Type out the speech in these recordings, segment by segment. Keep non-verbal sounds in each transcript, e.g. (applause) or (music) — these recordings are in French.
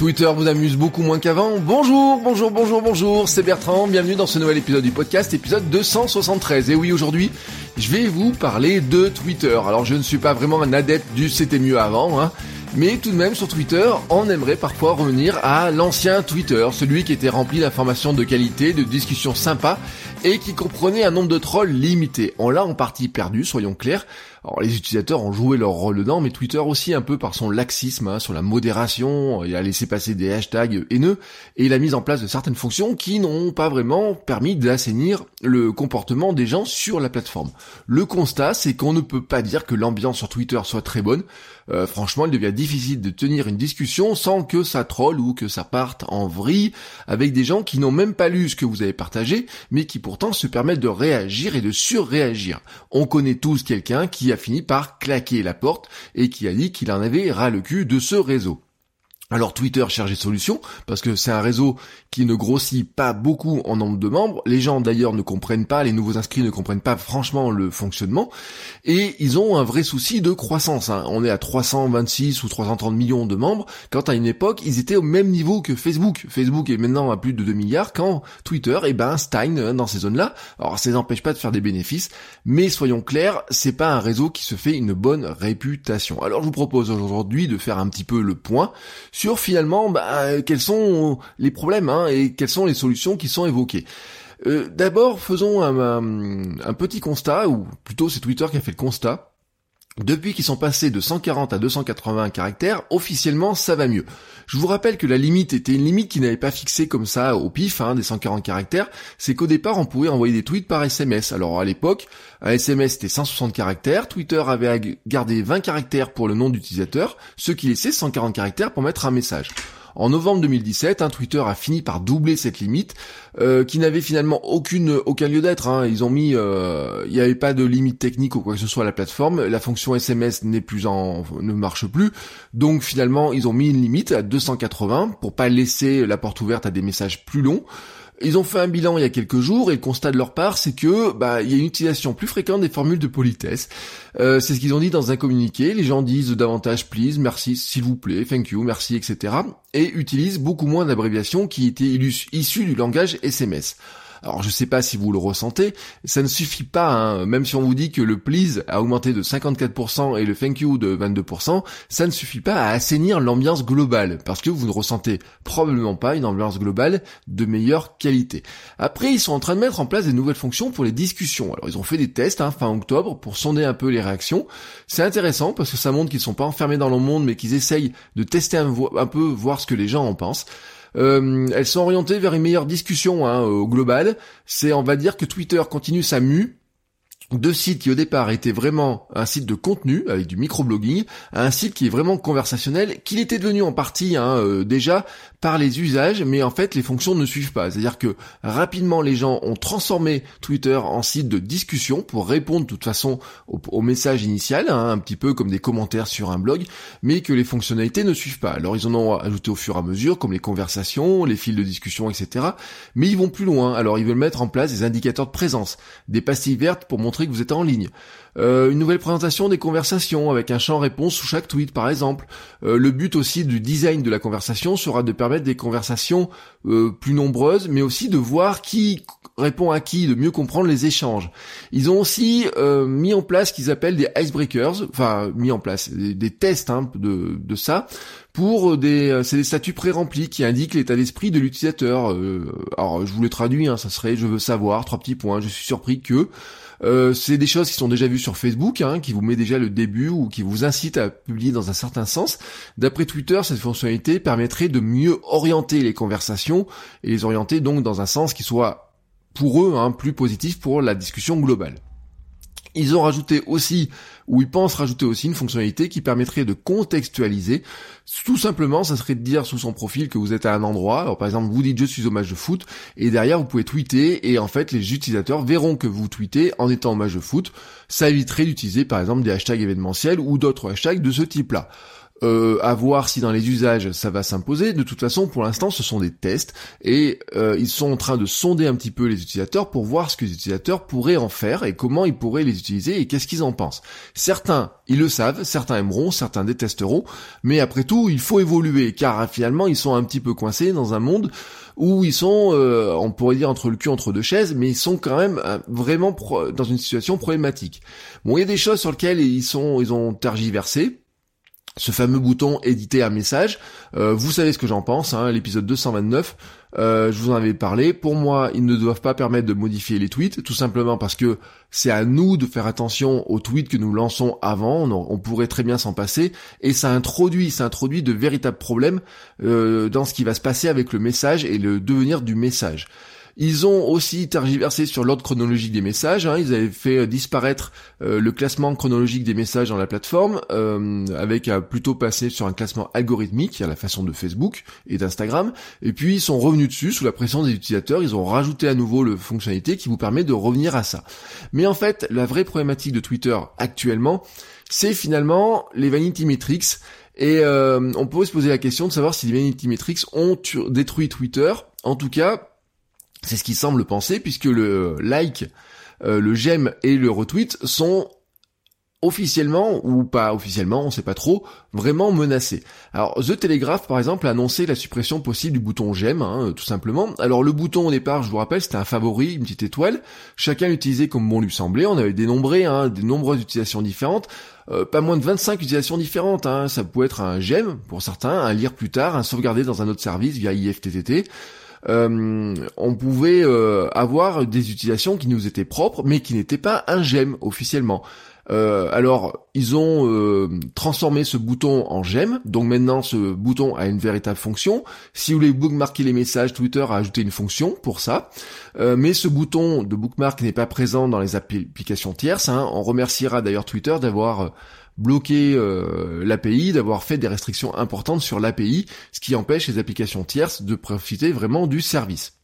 Twitter vous amuse beaucoup moins qu'avant. Bonjour, bonjour, bonjour, bonjour, c'est Bertrand, bienvenue dans ce nouvel épisode du podcast, épisode 273. Et oui, aujourd'hui, je vais vous parler de Twitter. Alors je ne suis pas vraiment un adepte du c'était mieux avant, hein, mais tout de même sur Twitter, on aimerait parfois revenir à l'ancien Twitter, celui qui était rempli d'informations de qualité, de discussions sympas et qui comprenait un nombre de trolls limité. On l'a en partie perdu, soyons clairs. Alors les utilisateurs ont joué leur rôle dedans, mais Twitter aussi un peu par son laxisme, hein, sur la modération, il a laissé passer des hashtags haineux, et il a mis en place de certaines fonctions qui n'ont pas vraiment permis d'assainir le comportement des gens sur la plateforme. Le constat, c'est qu'on ne peut pas dire que l'ambiance sur Twitter soit très bonne. Euh, franchement, il devient difficile de tenir une discussion sans que ça troll ou que ça parte en vrille avec des gens qui n'ont même pas lu ce que vous avez partagé, mais qui pourtant se permettent de réagir et de surréagir. On connaît tous quelqu'un qui a fini par claquer la porte et qui a dit qu'il en avait ras le cul de ce réseau. Alors Twitter cherche des solutions, parce que c'est un réseau qui ne grossit pas beaucoup en nombre de membres. Les gens d'ailleurs ne comprennent pas, les nouveaux inscrits ne comprennent pas franchement le fonctionnement. Et ils ont un vrai souci de croissance. Hein. On est à 326 ou 330 millions de membres, quand à une époque ils étaient au même niveau que Facebook. Facebook est maintenant à plus de 2 milliards, quand Twitter, eh ben, stagne hein, dans ces zones-là. Alors ça n'empêche pas de faire des bénéfices, mais soyons clairs, c'est pas un réseau qui se fait une bonne réputation. Alors je vous propose aujourd'hui de faire un petit peu le point sur finalement bah, quels sont les problèmes hein, et quelles sont les solutions qui sont évoquées. Euh, d'abord, faisons un, petit constat, ou plutôt c'est Twitter qui a fait le constat. Depuis qu'ils sont passés de 140 à 280 caractères, officiellement ça va mieux. Je vous rappelle que la limite était une limite qui n'avait pas fixé comme ça au pif hein, des 140 caractères, c'est qu'au départ on pouvait envoyer des tweets par SMS. Alors à l'époque, un SMS c'était 160 caractères, Twitter avait gardé 20 caractères pour le nom d'utilisateur, ce qui laissait 140 caractères pour mettre un message. En novembre 2017, hein, Twitter a fini par doubler cette limite, euh, qui n'avait finalement aucune aucun lieu d'être. Hein. Ils ont mis, euh, il n'y avait pas de limite technique ou quoi que ce soit à la plateforme. La fonction SMS n'est plus en, ne marche plus. Donc finalement, ils ont mis une limite à 280 pour pas laisser la porte ouverte à des messages plus longs. Ils ont fait un bilan il y a quelques jours et le constat de leur part, c'est que bah il y a une utilisation plus fréquente des formules de politesse. Euh, c'est ce qu'ils ont dit dans un communiqué. Les gens disent davantage please, merci, s'il vous plaît, thank you, merci, etc. Et utilisent beaucoup moins d'abréviations qui étaient issues du langage SMS. Alors je sais pas si vous le ressentez, ça ne suffit pas, hein. même si on vous dit que le please a augmenté de 54% et le thank you de 22%, ça ne suffit pas à assainir l'ambiance globale, parce que vous ne ressentez probablement pas une ambiance globale de meilleure qualité. Après, ils sont en train de mettre en place des nouvelles fonctions pour les discussions. Alors ils ont fait des tests hein, fin octobre pour sonder un peu les réactions. C'est intéressant parce que ça montre qu'ils sont pas enfermés dans le monde, mais qu'ils essayent de tester un peu, voir ce que les gens en pensent. Euh, elles sont orientées vers une meilleure discussion hein, au global. C'est, on va dire que Twitter continue sa mue deux sites qui au départ étaient vraiment un site de contenu avec du microblogging à un site qui est vraiment conversationnel, qu'il était devenu en partie hein, euh, déjà par les usages, mais en fait les fonctions ne suivent pas. C'est-à-dire que rapidement les gens ont transformé Twitter en site de discussion pour répondre de toute façon au, message initial, hein, un petit peu comme des commentaires sur un blog, mais que les fonctionnalités ne suivent pas. Alors ils en ont ajouté au fur et à mesure, comme les conversations, les fils de discussion, etc. Mais ils vont plus loin. Alors ils veulent mettre en place des indicateurs de présence, des pastilles vertes pour montrer que vous êtes en ligne. Euh, une nouvelle présentation des conversations avec un champ réponse sous chaque tweet par exemple. Euh, le but aussi du design de la conversation sera de permettre des conversations euh, plus nombreuses, mais aussi de voir qui répond à qui, de mieux comprendre les échanges. Ils ont aussi mis en place ce qu'ils appellent des icebreakers, enfin mis en place des, tests hein, de, de ça pour des c'est des statuts pré-remplis qui indiquent l'état d'esprit de l'utilisateur. alors je vous le traduis, hein, ça serait je veux savoir trois petits points. Je suis surpris que euh, c'est des choses qui sont déjà vues sur Facebook, hein, qui vous met déjà le début ou qui vous incite à publier dans un certain sens. D'après Twitter, cette fonctionnalité permettrait de mieux orienter les conversations et les orienter donc dans un sens qui soit pour eux hein, plus positif pour la discussion globale. Ils ont rajouté aussi, ou ils pensent rajouter aussi une fonctionnalité qui permettrait de contextualiser. Tout simplement, ça serait de dire sous son profil que vous êtes à un endroit. Alors par exemple, vous dites je suis au match de foot, et derrière vous pouvez tweeter, et en fait les utilisateurs verront que vous tweetez en étant au match de foot. Ça éviterait d'utiliser par exemple des hashtags événementiels ou d'autres hashtags de ce type-là. Euh, à voir si dans les usages ça va s'imposer. De toute façon, pour l'instant, ce sont des tests et euh, ils sont en train de sonder un petit peu les utilisateurs pour voir ce que les utilisateurs pourraient en faire et comment ils pourraient les utiliser et qu'est-ce qu'ils en pensent. Certains, ils le savent, certains aimeront, certains détesteront, mais après tout, il faut évoluer car finalement, ils sont un petit peu coincés dans un monde où ils sont, euh, on pourrait dire entre le cul entre deux chaises, mais ils sont quand même vraiment dans une situation problématique. Bon, il y a des choses sur lesquelles ils sont, ils ont tergiversé ce fameux bouton éditer un message. Euh, vous savez ce que j'en pense, hein, l'épisode 229, euh, je vous en avais parlé. Pour moi, ils ne doivent pas permettre de modifier les tweets, tout simplement parce que c'est à nous de faire attention aux tweets que nous lançons avant. On, pourrait très bien s'en passer, et ça introduit, ça introduit de véritables problèmes euh, dans ce qui va se passer avec le message et le devenir du message. Ils ont aussi tergiversé sur l'ordre chronologique des messages. Hein. Ils avaient fait euh, disparaître euh, le classement chronologique des messages dans la plateforme, euh, avec à plutôt passer sur un classement algorithmique à la façon de Facebook et d'Instagram. Et puis ils sont revenus dessus sous la pression des utilisateurs. Ils ont rajouté à nouveau le fonctionnalité qui vous permet de revenir à ça. Mais en fait, la vraie problématique de Twitter actuellement, c'est finalement les vanity metrics. Et on peut se poser la question de savoir si les vanity metrics ont détruit Twitter. En tout cas, c'est ce qui semble penser puisque le like, euh, le j'aime et le retweet sont officiellement ou pas officiellement, on sait pas trop, vraiment menacés. Alors The Telegraph par exemple a annoncé la suppression possible du bouton j'aime, hein, tout simplement. Alors le bouton au départ, je vous rappelle, c'était un favori, une petite étoile. Chacun l'utilisait comme bon lui semblait. On avait dénombré hein, des nombreuses utilisations différentes. Euh, pas moins de 25 utilisations différentes. Hein. Ça pouvait être un j'aime pour certains, un lire plus tard, un sauvegarder dans un autre service via IFTTT. Euh, on pouvait euh, avoir des utilisations qui nous étaient propres, mais qui n'étaient pas un j'aime officiellement. Euh, alors, ils ont transformé ce bouton en j'aime, donc maintenant ce bouton a une véritable fonction. Si vous voulez bookmarker les messages, Twitter a ajouté une fonction pour ça. mais ce bouton de bookmark n'est pas présent dans les applications tierces. Hein. On remerciera d'ailleurs Twitter d'avoir bloquer euh, l'API, d'avoir fait des restrictions importantes sur l'API, ce qui empêche les applications tierces de profiter vraiment du service.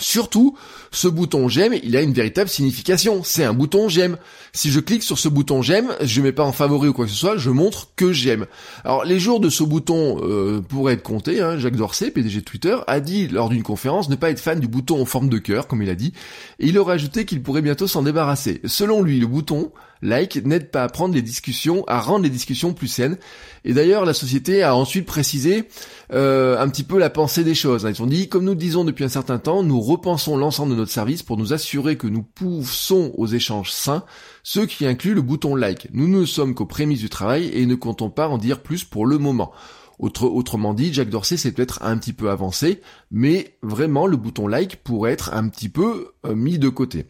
Surtout, ce bouton j'aime, il a une véritable signification. C'est un bouton j'aime. Si je clique sur ce bouton j'aime, je mets pas en favori ou quoi que ce soit, je montre que j'aime. Alors les jours de ce bouton euh, pourraient être comptés. Hein. Jacques Dorsey, PDG de Twitter, a dit lors d'une conférence ne pas être fan du bouton en forme de cœur, comme il a dit, et il aurait ajouté qu'il pourrait bientôt s'en débarrasser. Selon lui, le bouton like n'aide pas à prendre les discussions, à rendre les discussions plus saines. Et d'ailleurs, la société a ensuite précisé euh, un petit peu la pensée des choses. Ils ont dit, comme nous le disons depuis un certain temps, nous repensons l'ensemble de notre service pour nous assurer que nous poussons aux échanges sains, ce qui inclut le bouton like. Nous ne sommes qu'aux prémices du travail et ne comptons pas en dire plus pour le moment. autrement dit, Jack Dorsey s'est peut-être un petit peu avancé, mais vraiment le bouton like pourrait être un petit peu euh, mis de côté.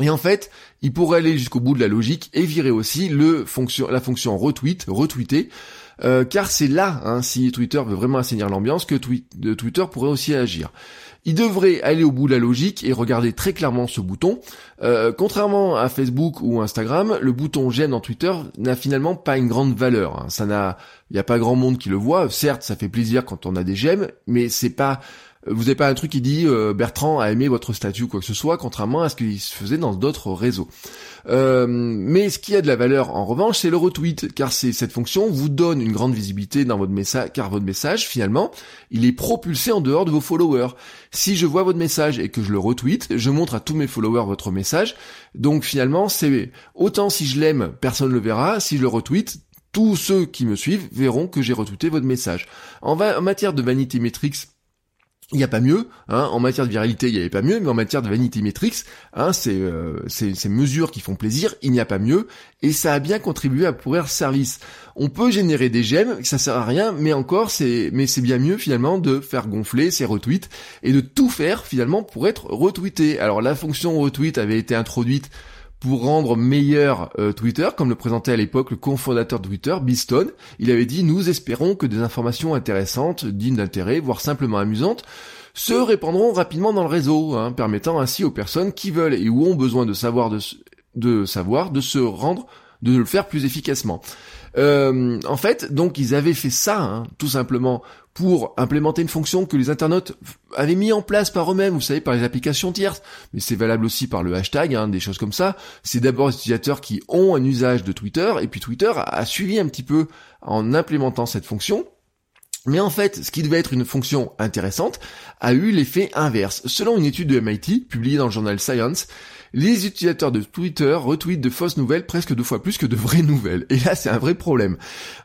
Et en fait, il pourrait aller jusqu'au bout de la logique et virer aussi la fonction retweet, retweeter, euh, car c'est là, hein, si Twitter veut vraiment assainir l'ambiance, que Twitter pourrait aussi agir. Il devrait aller au bout de la logique et regarder très clairement ce bouton. Euh, contrairement à Facebook ou Instagram, le bouton j'aime dans Twitter n'a finalement pas une grande valeur. Hein. Ça n'a, il n'y a pas grand monde qui le voit. Certes, ça fait plaisir quand on a des j'aime, mais c'est pas vous n'avez pas un truc qui dit euh, Bertrand a aimé votre statut quoi que ce soit, contrairement à ce qu'il se faisait dans d'autres réseaux. Euh, mais ce qui a de la valeur en revanche, c'est le retweet, car cette fonction vous donne une grande visibilité dans votre message, car votre message finalement, il est propulsé en dehors de vos followers. Si je vois votre message et que je le retweet, je montre à tous mes followers votre message. Donc finalement, c'est autant si je l'aime, personne ne le verra. Si je le retweet, tous ceux qui me suivent verront que j'ai retweeté votre message. En, en matière de vanity metrics, il n'y a pas mieux, hein. en matière de viralité il n'y avait pas mieux, mais en matière de vanity metrics, hein, c'est euh, ces mesures qui font plaisir, il n'y a pas mieux, et ça a bien contribué à pourrir service. On peut générer des gemmes, ça sert à rien, mais encore c'est mais c'est bien mieux finalement de faire gonfler ces retweets et de tout faire finalement pour être retweeté. Alors la fonction retweet avait été introduite pour rendre meilleur euh, Twitter, comme le présentait à l'époque le cofondateur de Twitter, Biston. Il avait dit nous espérons que des informations intéressantes, dignes d'intérêt, voire simplement amusantes, se répandront rapidement dans le réseau, hein, permettant ainsi aux personnes qui veulent et ou ont besoin de savoir de de savoir, de se rendre, de le faire plus efficacement. Euh, en fait, donc ils avaient fait ça, hein, tout simplement, pour implémenter une fonction que les internautes avaient mis en place par eux-mêmes, vous savez, par les applications tierces, mais c'est valable aussi par le hashtag, hein, des choses comme ça. C'est d'abord les utilisateurs qui ont un usage de Twitter, et puis Twitter a suivi un petit peu en implémentant cette fonction. Mais en fait, ce qui devait être une fonction intéressante a eu l'effet inverse. Selon une étude de MIT, publiée dans le journal Science, les utilisateurs de Twitter retweetent de fausses nouvelles presque deux fois plus que de vraies nouvelles. Et là, c'est un vrai problème.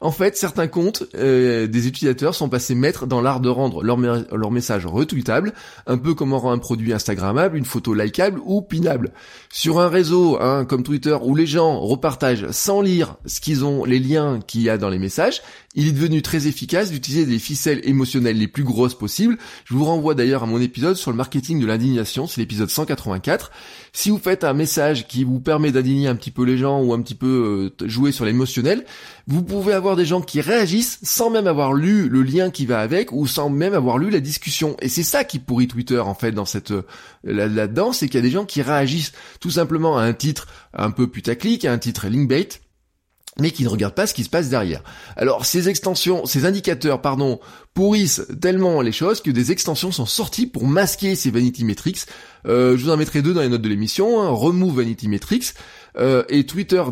En fait, certains comptes euh, des utilisateurs sont passés maîtres dans l'art de rendre leur, leur message retweetable, un peu comme on rend un produit Instagrammable, une photo likable ou pinable. Sur un réseau hein, comme Twitter où les gens repartagent sans lire ce qu'ils ont, les liens qu'il y a dans les messages, il est devenu très efficace d'utiliser des ficelles émotionnelles les plus grosses possibles. Je vous renvoie d'ailleurs à mon épisode sur le marketing de l'indignation, c'est l'épisode 184. Si vous faites un message qui vous permet d'indigner un petit peu les gens ou un petit peu euh, jouer sur l'émotionnel, vous pouvez avoir des gens qui réagissent sans même avoir lu le lien qui va avec ou sans même avoir lu la discussion. Et c'est ça qui pourrit Twitter en fait dans cette euh, là-dedans, c'est qu'il y a des gens qui réagissent tout simplement à un titre un peu putaclic, à un titre linkbait mais qui ne regardent pas ce qui se passe derrière. Alors ces extensions, ces indicateurs, pardon, pourrissent tellement les choses que des extensions sont sorties pour masquer ces vanity metrics. Euh, je vous en mettrai deux dans les notes de l'émission, hein, Remove Vanity Metrics euh, et Twitter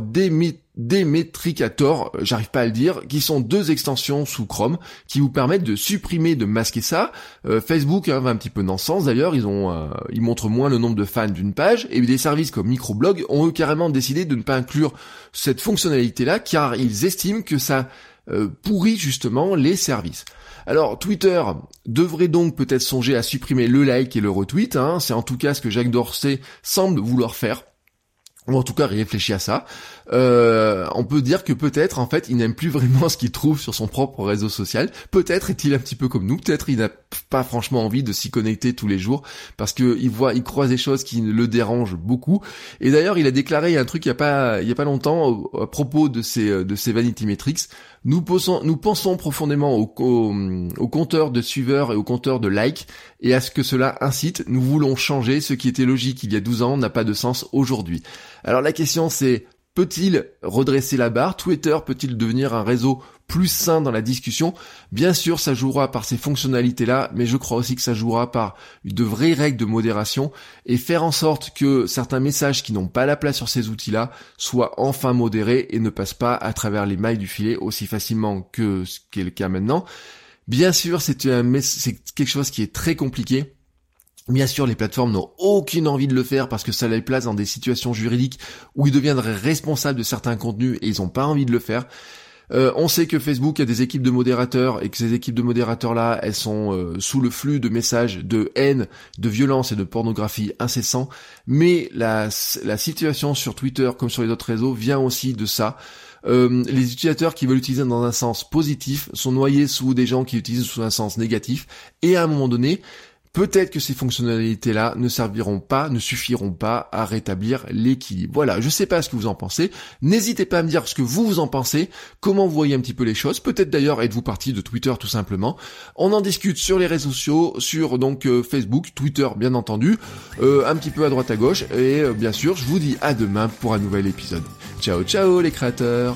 Demetricator, euh, j'arrive pas à le dire, qui sont deux extensions sous Chrome qui vous permettent de supprimer, de masquer ça. Euh, Facebook hein, va un petit peu dans ce sens d'ailleurs, ils ont, ils montrent moins le nombre de fans d'une page et des services comme Microblog ont eux carrément décidé de ne pas inclure cette fonctionnalité-là car ils estiment que ça pourrit justement les services. Alors Twitter devrait donc peut-être songer à supprimer le like et le retweet, hein. c'est en tout cas ce que Jacques Dorsey semble vouloir faire ou en tout cas réfléchit à ça, euh, on peut dire que peut-être en fait il n'aime plus vraiment (laughs) ce qu'il trouve sur son propre réseau social. Peut-être est-il un petit peu comme nous, peut-être il n'a pas franchement envie de s'y connecter tous les jours parce que il voit, il croise des choses qui le dérangent beaucoup. Et d'ailleurs il a déclaré un truc il y a pas il y a pas longtemps à propos de ces de ces vanity metrics. Nous pensons, nous pensons profondément au, au, compteur de suiveurs et au compteur de likes et à ce que cela incite. Nous voulons changer ce qui était logique il y a 12 ans n'a pas de sens aujourd'hui. Alors la question c'est peut-il redresser la barre? Twitter peut-il devenir un réseau plus sain dans la discussion? Bien sûr, ça jouera par ces fonctionnalités-là, mais je crois aussi que ça jouera par de vraies règles de modération et faire en sorte que certains messages qui n'ont pas la place sur ces outils-là soient enfin modérés et ne passent pas à travers les mailles du filet aussi facilement que ce qui le cas maintenant. Bien sûr, c'est quelque chose qui est très compliqué Bien sûr, les plateformes n'ont aucune envie de le faire parce que ça les place dans des situations juridiques où ils deviendraient responsables de certains contenus et ils n'ont pas envie de le faire. Euh, on sait que Facebook a des équipes de modérateurs et que ces équipes de modérateurs-là, elles sont euh, sous le flux de messages de haine, de violence et de pornographie incessants. Mais la, situation sur Twitter comme sur les autres réseaux vient aussi de ça. Euh, les utilisateurs qui veulent l'utiliser dans un sens positif sont noyés sous des gens qui l'utilisent sous un sens négatif. Et à un moment donné, Peut-être que ces fonctionnalités-là ne serviront pas, ne suffiront pas à rétablir l'équilibre. Voilà, je sais pas ce que vous en pensez. N'hésitez pas à me dire ce que vous vous en pensez, comment vous voyez un petit peu les choses. Peut-être d'ailleurs êtes-vous parti de Twitter tout simplement. On en discute sur les réseaux sociaux, sur donc euh, Facebook, Twitter bien entendu, euh, un petit peu à droite à gauche. Et euh, bien sûr, je vous dis à demain pour un nouvel épisode. Ciao ciao les créateurs